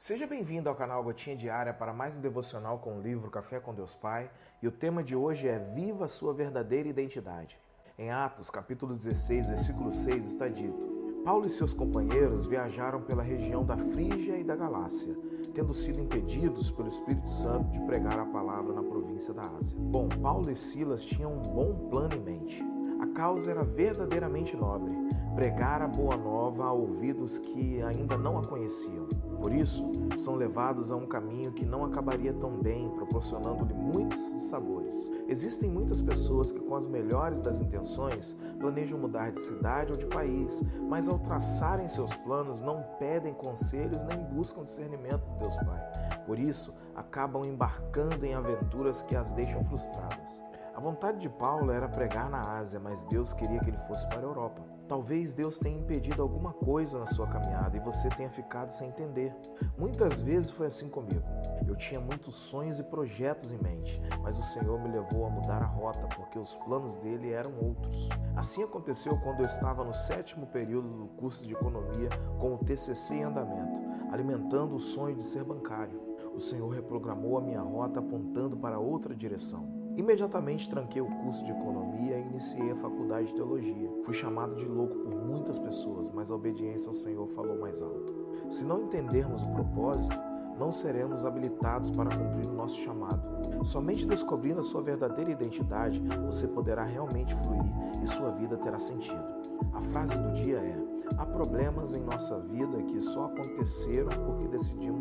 Seja bem-vindo ao canal Gotinha Diária para mais um devocional com o livro Café com Deus Pai. E o tema de hoje é Viva sua verdadeira identidade. Em Atos, capítulo 16, versículo 6, está dito: Paulo e seus companheiros viajaram pela região da Frígia e da Galácia, tendo sido impedidos pelo Espírito Santo de pregar a palavra na província da Ásia. Bom, Paulo e Silas tinham um bom plano em mente. A causa era verdadeiramente nobre: pregar a boa nova a ouvidos que ainda não a conheciam. Por isso, são levados a um caminho que não acabaria tão bem, proporcionando-lhe muitos sabores. Existem muitas pessoas que, com as melhores das intenções, planejam mudar de cidade ou de país, mas ao traçarem seus planos não pedem conselhos nem buscam discernimento de Deus Pai. Por isso, acabam embarcando em aventuras que as deixam frustradas. A vontade de Paulo era pregar na Ásia, mas Deus queria que ele fosse para a Europa. Talvez Deus tenha impedido alguma coisa na sua caminhada e você tenha ficado sem entender. Muitas vezes foi assim comigo. Eu tinha muitos sonhos e projetos em mente, mas o Senhor me levou a mudar a rota porque os planos dele eram outros. Assim aconteceu quando eu estava no sétimo período do curso de economia com o TCC em andamento, alimentando o sonho de ser bancário. O Senhor reprogramou a minha rota apontando para outra direção. Imediatamente tranquei o curso de economia e iniciei a faculdade de teologia. Fui chamado de louco por muitas pessoas, mas a obediência ao Senhor falou mais alto. Se não entendermos o propósito, não seremos habilitados para cumprir o nosso chamado. Somente descobrindo a sua verdadeira identidade, você poderá realmente fluir e sua vida terá sentido. A frase do dia é: Há problemas em nossa vida que só aconteceram porque decidimos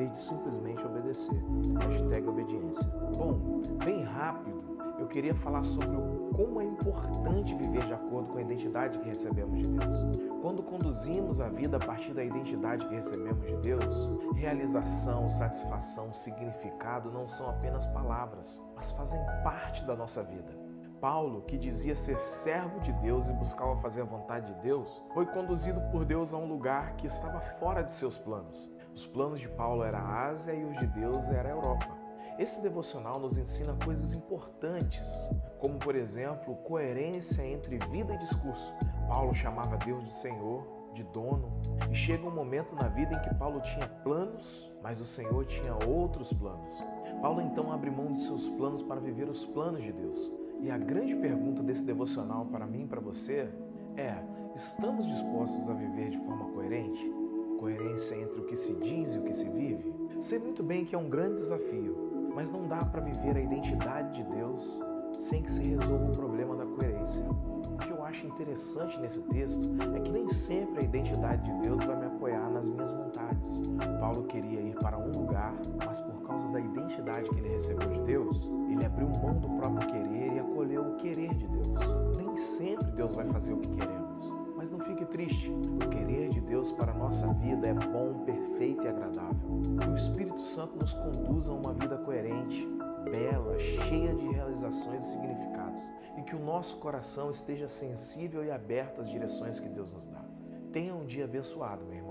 vez de simplesmente obedecer. Hashtag obediência. Bom, bem rápido, eu queria falar sobre o como é importante viver de acordo com a identidade que recebemos de Deus. Quando conduzimos a vida a partir da identidade que recebemos de Deus, realização, satisfação, significado não são apenas palavras, mas fazem parte da nossa vida. Paulo, que dizia ser servo de Deus e buscava fazer a vontade de Deus, foi conduzido por Deus a um lugar que estava fora de seus planos. Os planos de Paulo eram a Ásia e os de Deus era a Europa. Esse devocional nos ensina coisas importantes, como por exemplo, coerência entre vida e discurso. Paulo chamava Deus de Senhor, de dono, e chega um momento na vida em que Paulo tinha planos, mas o Senhor tinha outros planos. Paulo então abre mão de seus planos para viver os planos de Deus. E a grande pergunta desse devocional para mim e para você é: estamos dispostos a viver de forma coerente? Que se diz e o que se vive? Sei muito bem que é um grande desafio, mas não dá para viver a identidade de Deus sem que se resolva o problema da coerência. O que eu acho interessante nesse texto é que nem sempre a identidade de Deus vai me apoiar nas minhas vontades. Paulo queria ir para um lugar, mas por causa da identidade que ele recebeu de Deus, ele abriu mão do próprio querer e acolheu o querer de Deus. Nem sempre Deus vai fazer o que queremos. Mas não fique triste. O querer de Deus para a nossa vida é bom, perfeito e agradável. Que o Espírito Santo nos conduza a uma vida coerente, bela, cheia de realizações e significados, e que o nosso coração esteja sensível e aberto às direções que Deus nos dá. Tenha um dia abençoado, meu irmão